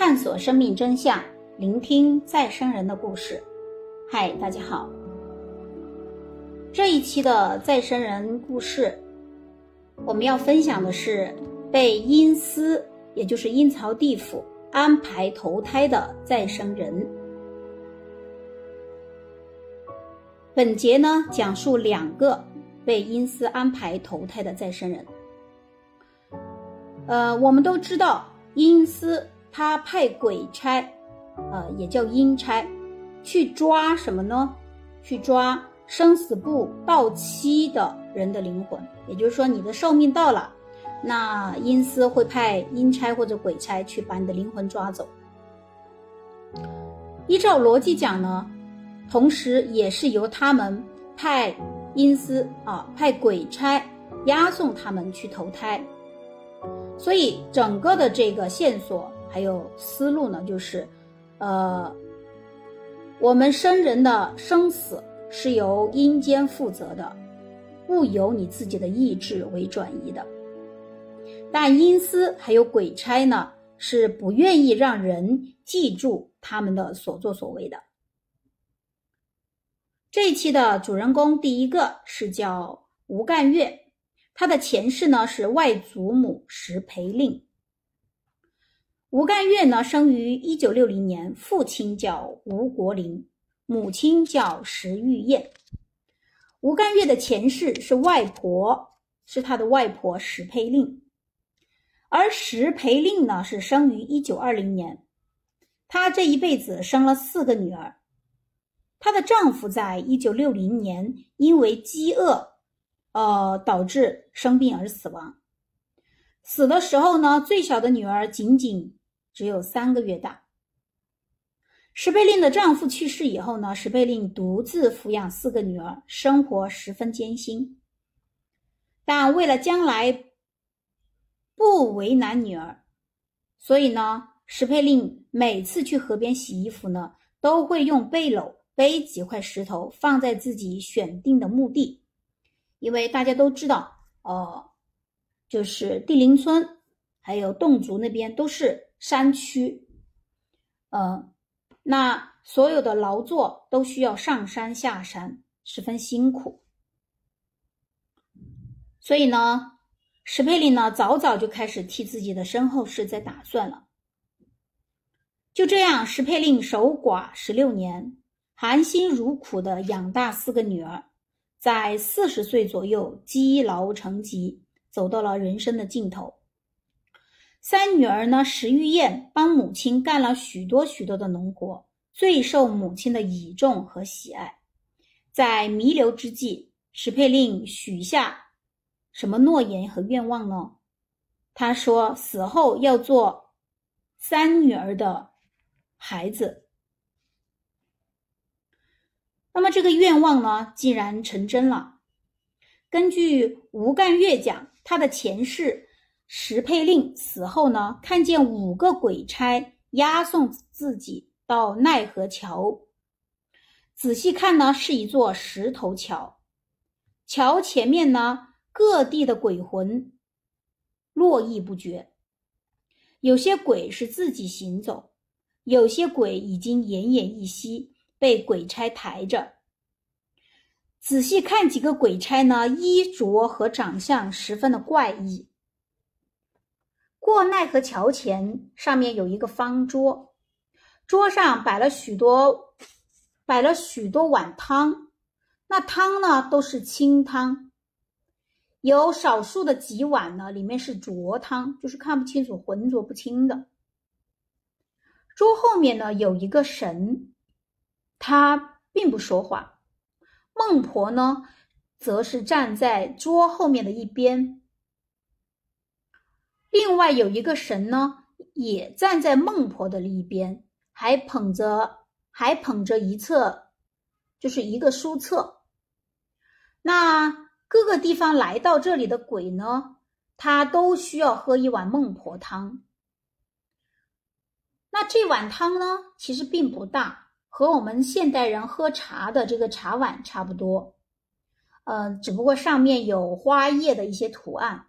探索生命真相，聆听再生人的故事。嗨，大家好。这一期的再生人故事，我们要分享的是被阴司，也就是阴曹地府安排投胎的再生人。本节呢，讲述两个被阴司安排投胎的再生人。呃，我们都知道阴司。他派鬼差，呃，也叫阴差，去抓什么呢？去抓生死簿到期的人的灵魂。也就是说，你的寿命到了，那阴司会派阴差或者鬼差去把你的灵魂抓走。依照逻辑讲呢，同时也是由他们派阴司啊，派鬼差押送他们去投胎。所以整个的这个线索。还有思路呢，就是，呃，我们生人的生死是由阴间负责的，不由你自己的意志为转移的。但阴司还有鬼差呢，是不愿意让人记住他们的所作所为的。这一期的主人公第一个是叫吴干月，他的前世呢是外祖母石培令。吴干月呢，生于一九六零年，父亲叫吴国林，母亲叫石玉燕。吴干月的前世是外婆，是他的外婆石培令，而石培令呢，是生于一九二零年，她这一辈子生了四个女儿。她的丈夫在一九六零年因为饥饿，呃，导致生病而死亡。死的时候呢，最小的女儿仅仅。只有三个月大。石佩令的丈夫去世以后呢，石佩令独自抚养四个女儿，生活十分艰辛。但为了将来不为难女儿，所以呢，石佩令每次去河边洗衣服呢，都会用背篓背几块石头放在自己选定的墓地，因为大家都知道，呃，就是地灵村还有侗族那边都是。山区，嗯，那所有的劳作都需要上山下山，十分辛苦。所以呢，石佩林呢早早就开始替自己的身后事在打算了。就这样，石佩令守寡十六年，含辛茹苦的养大四个女儿，在四十岁左右积劳成疾，走到了人生的尽头。三女儿呢，石玉燕帮母亲干了许多许多的农活，最受母亲的倚重和喜爱。在弥留之际，石佩令许下什么诺言和愿望呢？他说死后要做三女儿的孩子。那么这个愿望呢，竟然成真了。根据吴干月讲，他的前世。石佩令死后呢，看见五个鬼差押送自己到奈何桥。仔细看呢，是一座石头桥。桥前面呢，各地的鬼魂络绎不绝。有些鬼是自己行走，有些鬼已经奄奄一息，被鬼差抬着。仔细看几个鬼差呢，衣着和长相十分的怪异。过奈何桥前，上面有一个方桌，桌上摆了许多，摆了许多碗汤，那汤呢都是清汤，有少数的几碗呢里面是浊汤，就是看不清楚、浑浊不清的。桌后面呢有一个神，他并不说话，孟婆呢则是站在桌后面的一边。另外有一个神呢，也站在孟婆的一边，还捧着还捧着一册，就是一个书册。那各个地方来到这里的鬼呢，他都需要喝一碗孟婆汤。那这碗汤呢，其实并不大，和我们现代人喝茶的这个茶碗差不多，呃，只不过上面有花叶的一些图案。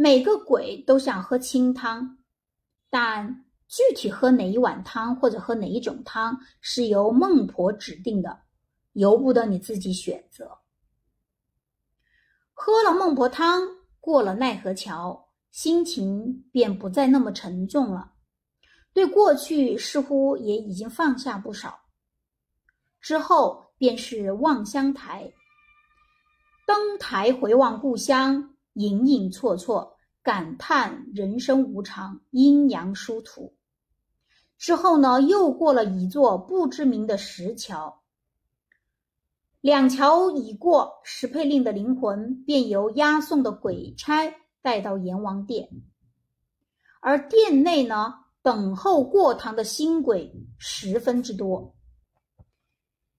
每个鬼都想喝清汤，但具体喝哪一碗汤或者喝哪一种汤是由孟婆指定的，由不得你自己选择。喝了孟婆汤，过了奈何桥，心情便不再那么沉重了，对过去似乎也已经放下不少。之后便是望乡台，登台回望故乡，隐隐绰绰，感叹人生无常，阴阳殊途。之后呢，又过了一座不知名的石桥。两桥已过，石佩令的灵魂便由押送的鬼差带到阎王殿，而殿内呢，等候过堂的新鬼十分之多。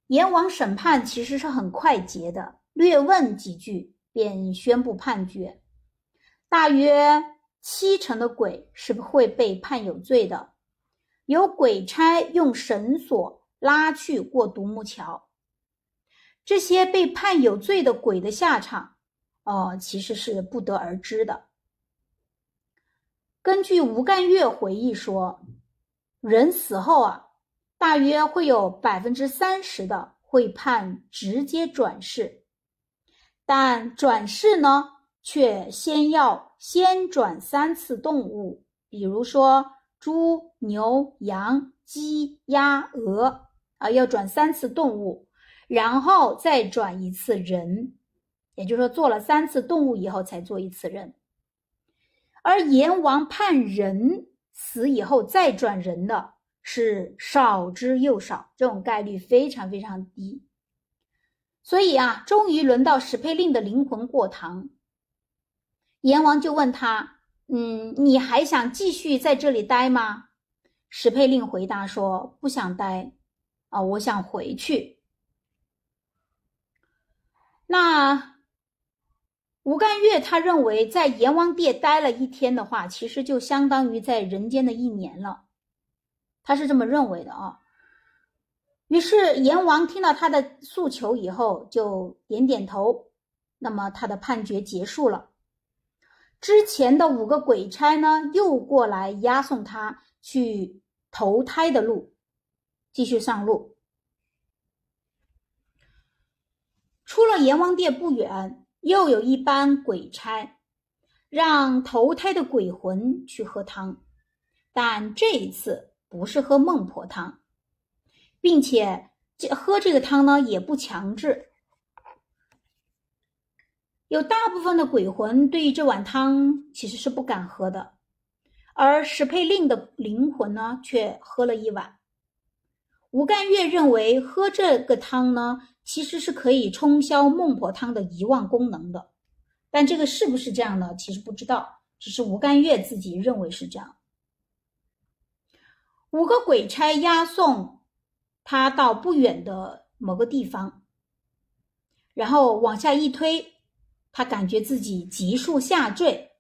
阎王审判其实是很快捷的，略问几句便宣布判决，大约七成的鬼是不会被判有罪的，由鬼差用绳索拉去过独木桥。这些被判有罪的鬼的下场，哦，其实是不得而知的。根据吴干月回忆说，人死后啊，大约会有百分之三十的会判直接转世，但转世呢，却先要先转三次动物，比如说猪、牛、羊、鸡、鸭、鹅啊，要转三次动物。然后再转一次人，也就是说做了三次动物以后才做一次人。而阎王判人死以后再转人的是少之又少，这种概率非常非常低。所以啊，终于轮到史佩令的灵魂过堂，阎王就问他：“嗯，你还想继续在这里待吗？”史佩令回答说：“不想待，啊，我想回去。”那吴干月他认为，在阎王殿待了一天的话，其实就相当于在人间的一年了，他是这么认为的啊。于是阎王听到他的诉求以后，就点点头，那么他的判决结束了。之前的五个鬼差呢，又过来押送他去投胎的路，继续上路。出了阎王殿不远，又有一班鬼差，让投胎的鬼魂去喝汤，但这一次不是喝孟婆汤，并且这喝这个汤呢也不强制。有大部分的鬼魂对于这碗汤其实是不敢喝的，而石佩令的灵魂呢却喝了一碗。吴干月认为喝这个汤呢。其实是可以冲销孟婆汤的遗忘功能的，但这个是不是这样呢？其实不知道，只是吴干月自己认为是这样。五个鬼差押送他到不远的某个地方，然后往下一推，他感觉自己急速下坠，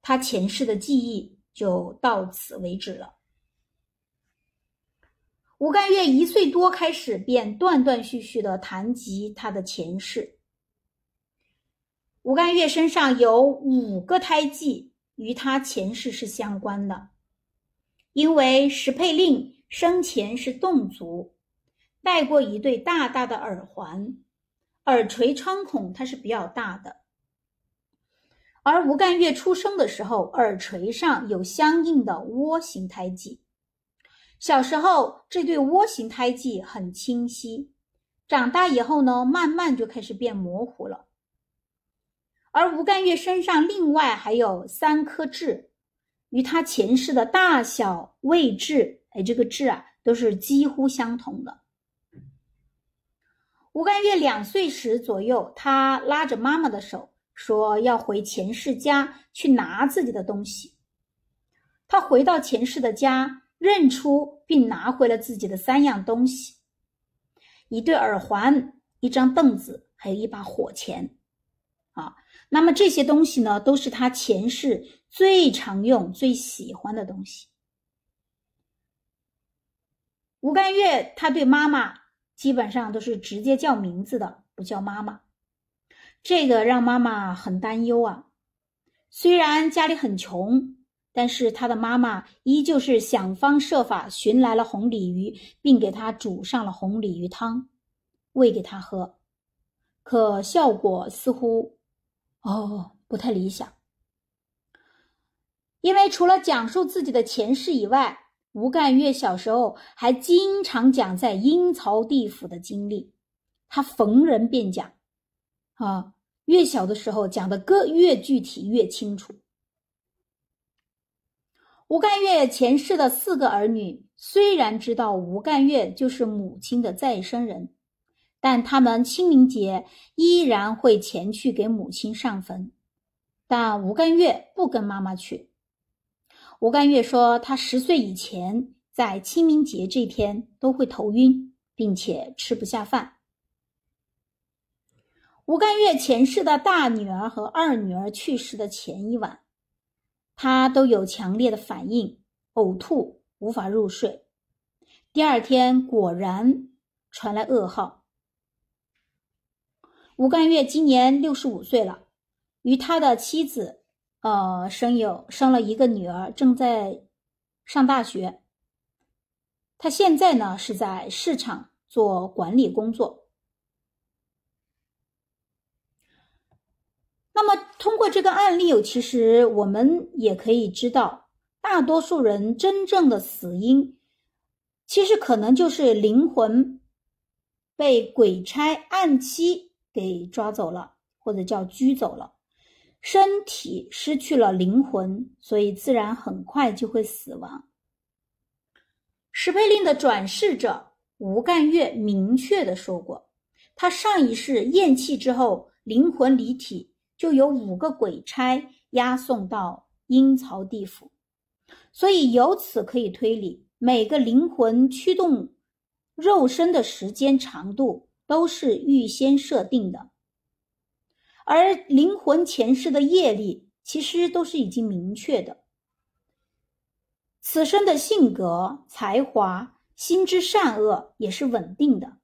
他前世的记忆就到此为止了。吴干月一岁多开始便断断续续的谈及他的前世。吴干月身上有五个胎记与他前世是相关的，因为石佩令生前是侗族，戴过一对大大的耳环，耳垂穿孔它是比较大的，而吴干月出生的时候耳垂上有相应的窝形胎记。小时候，这对窝形胎记很清晰，长大以后呢，慢慢就开始变模糊了。而吴干月身上另外还有三颗痣，与他前世的大小位置，哎，这个痣啊，都是几乎相同的。吴干月两岁时左右，他拉着妈妈的手，说要回前世家去拿自己的东西。他回到前世的家。认出并拿回了自己的三样东西：一对耳环、一张凳子，还有一把火钳。啊，那么这些东西呢，都是他前世最常用、最喜欢的东西。吴干月他对妈妈基本上都是直接叫名字的，不叫妈妈，这个让妈妈很担忧啊。虽然家里很穷。但是他的妈妈依旧是想方设法寻来了红鲤鱼，并给他煮上了红鲤鱼汤，喂给他喝。可效果似乎，哦，不太理想。因为除了讲述自己的前世以外，吴干月小时候还经常讲在阴曹地府的经历，他逢人便讲，啊，越小的时候讲的歌越具体越清楚。吴干月前世的四个儿女虽然知道吴干月就是母亲的再生人。但他们清明节依然会前去给母亲上坟，但吴干月不跟妈妈去。吴干月说，他十岁以前在清明节这天都会头晕，并且吃不下饭。吴干月前世的大女儿和二女儿去世的前一晚，他都有强烈的反应，呕吐，无法入睡。第二天果然传来噩耗。吴干月今年六十五岁了，与他的妻子，呃，生有生了一个女儿，正在上大学。他现在呢是在市场做管理工作。那么通过这个案例，其实我们也可以知道，大多数人真正的死因，其实可能就是灵魂被鬼差按期。给抓走了，或者叫拘走了，身体失去了灵魂，所以自然很快就会死亡。石佩令的转世者吴干月明确的说过，他上一世咽气之后，灵魂离体，就有五个鬼差押送到阴曹地府，所以由此可以推理，每个灵魂驱动肉身的时间长度。都是预先设定的，而灵魂前世的业力其实都是已经明确的。此生的性格、才华、心之善恶也是稳定的，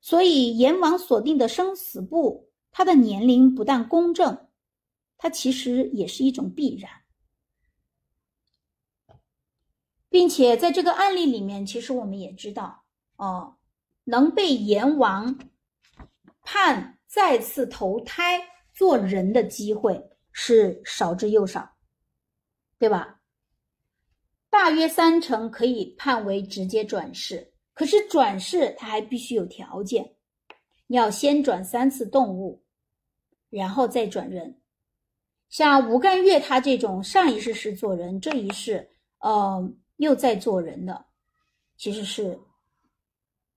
所以阎王所定的生死簿，他的年龄不但公正，它其实也是一种必然，并且在这个案例里面，其实我们也知道，哦。能被阎王判再次投胎做人的机会是少之又少，对吧？大约三成可以判为直接转世，可是转世它还必须有条件，你要先转三次动物，然后再转人。像吴干月他这种上一世是做人，这一世呃又在做人的，其实是。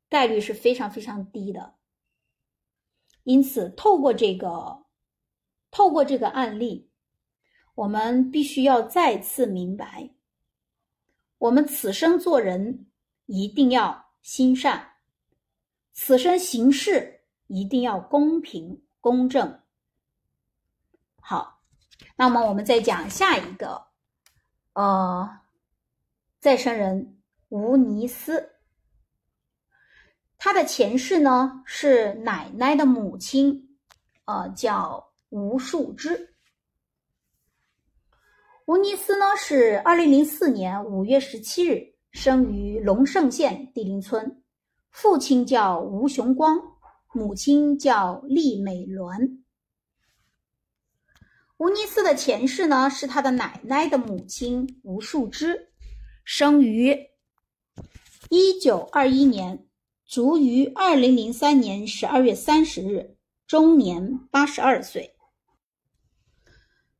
概率是非常非常低的，因此透过这个，透过这个案例，我们必须要再次明白，我们此生做人一定要心善，此生行事一定要公平公正。好，那么我们再讲下一个，呃，再生人吴尼斯。他的前世呢是奶奶的母亲，呃，叫吴树枝。吴尼斯呢是二零零四年五月十七日生于龙胜县地灵村，父亲叫吴雄光，母亲叫厉美鸾。吴尼斯的前世呢是他的奶奶的母亲吴树枝，生于一九二一年。卒于二零零三年十二月三十日，终年八十二岁。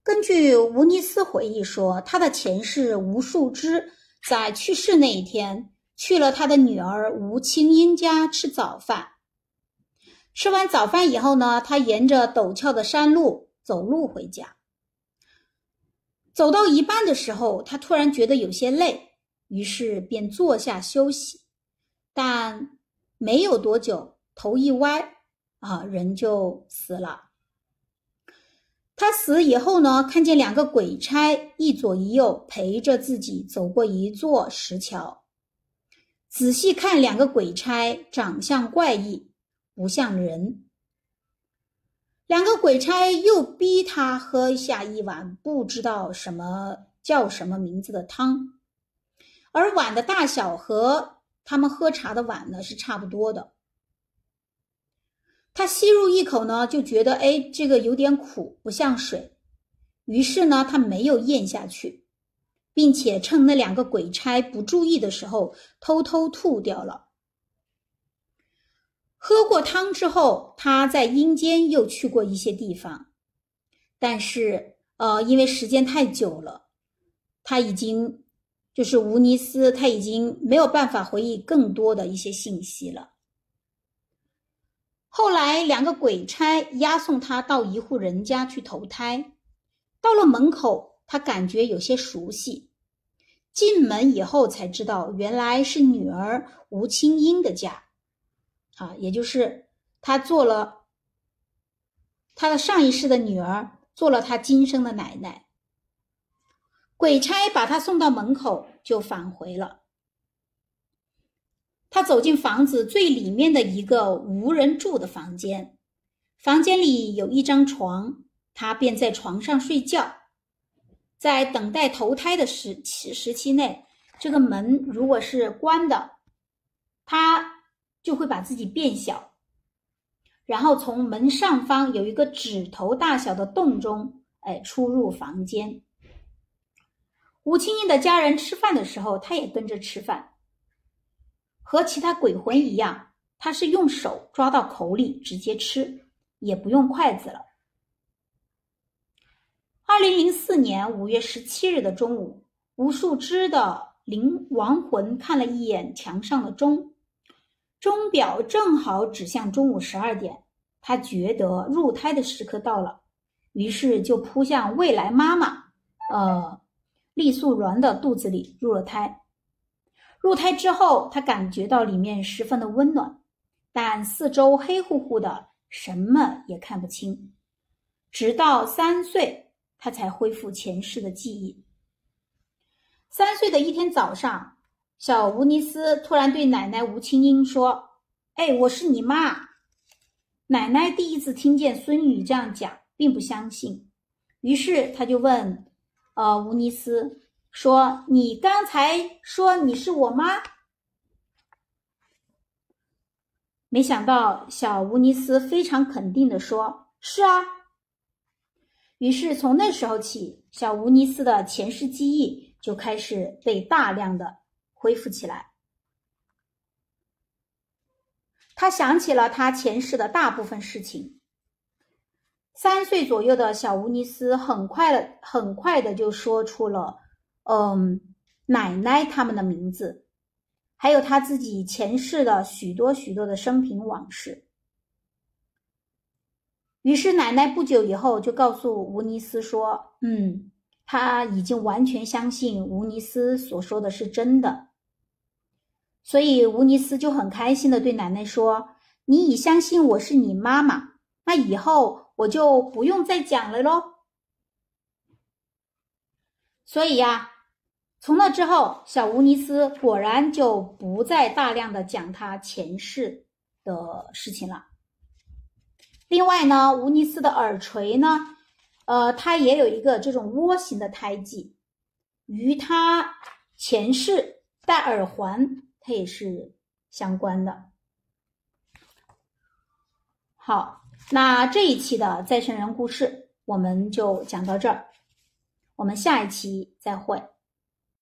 根据吴尼斯回忆说，他的前世吴树枝在去世那一天去了他的女儿吴清英家吃早饭。吃完早饭以后呢，他沿着陡峭的山路走路回家。走到一半的时候，他突然觉得有些累，于是便坐下休息，但。没有多久，头一歪，啊，人就死了。他死以后呢，看见两个鬼差一左一右陪着自己走过一座石桥。仔细看，两个鬼差长相怪异，不像人。两个鬼差又逼他喝下一碗不知道什么叫什么名字的汤，而碗的大小和他们喝茶的碗呢是差不多的。他吸入一口呢，就觉得哎，这个有点苦，不像水。于是呢，他没有咽下去，并且趁那两个鬼差不注意的时候，偷偷吐掉了。喝过汤之后，他在阴间又去过一些地方，但是呃，因为时间太久了，他已经就是吴尼斯，他已经没有办法回忆更多的一些信息了。后来，两个鬼差押送他到一户人家去投胎，到了门口，他感觉有些熟悉，进门以后才知道，原来是女儿吴清英的家。啊，也就是他做了他的上一世的女儿，做了他今生的奶奶。鬼差把他送到门口，就返回了。他走进房子最里面的一个无人住的房间，房间里有一张床，他便在床上睡觉。在等待投胎的时期时期内，这个门如果是关的，他。就会把自己变小，然后从门上方有一个指头大小的洞中，哎，出入房间。吴清英的家人吃饭的时候，他也跟着吃饭。和其他鬼魂一样，他是用手抓到口里直接吃，也不用筷子了。二零零四年五月十七日的中午，吴树枝的灵亡魂看了一眼墙上的钟。钟表正好指向中午十二点，他觉得入胎的时刻到了，于是就扑向未来妈妈，呃，厉素鸾的肚子里入了胎。入胎之后，他感觉到里面十分的温暖，但四周黑乎乎的，什么也看不清。直到三岁，他才恢复前世的记忆。三岁的一天早上。小吴尼斯突然对奶奶吴清英说：“哎，我是你妈。”奶奶第一次听见孙女这样讲，并不相信，于是他就问：“呃，吴尼斯说，你刚才说你是我妈？”没想到小吴尼斯非常肯定的说：“是啊。”于是从那时候起，小吴尼斯的前世记忆就开始被大量的。恢复起来，他想起了他前世的大部分事情。三岁左右的小吴尼斯很快的、很快的就说出了“嗯，奶奶他们的名字”，还有他自己前世的许多许多的生平往事。于是奶奶不久以后就告诉吴尼斯说：“嗯，他已经完全相信吴尼斯所说的是真的。”所以，吴尼斯就很开心的对奶奶说：“你已相信我是你妈妈，那以后我就不用再讲了喽。”所以呀，从那之后，小吴尼斯果然就不再大量的讲他前世的事情了。另外呢，吴尼斯的耳垂呢，呃，它也有一个这种窝形的胎记，与他前世戴耳环。它也是相关的。好，那这一期的再生人故事我们就讲到这儿，我们下一期再会。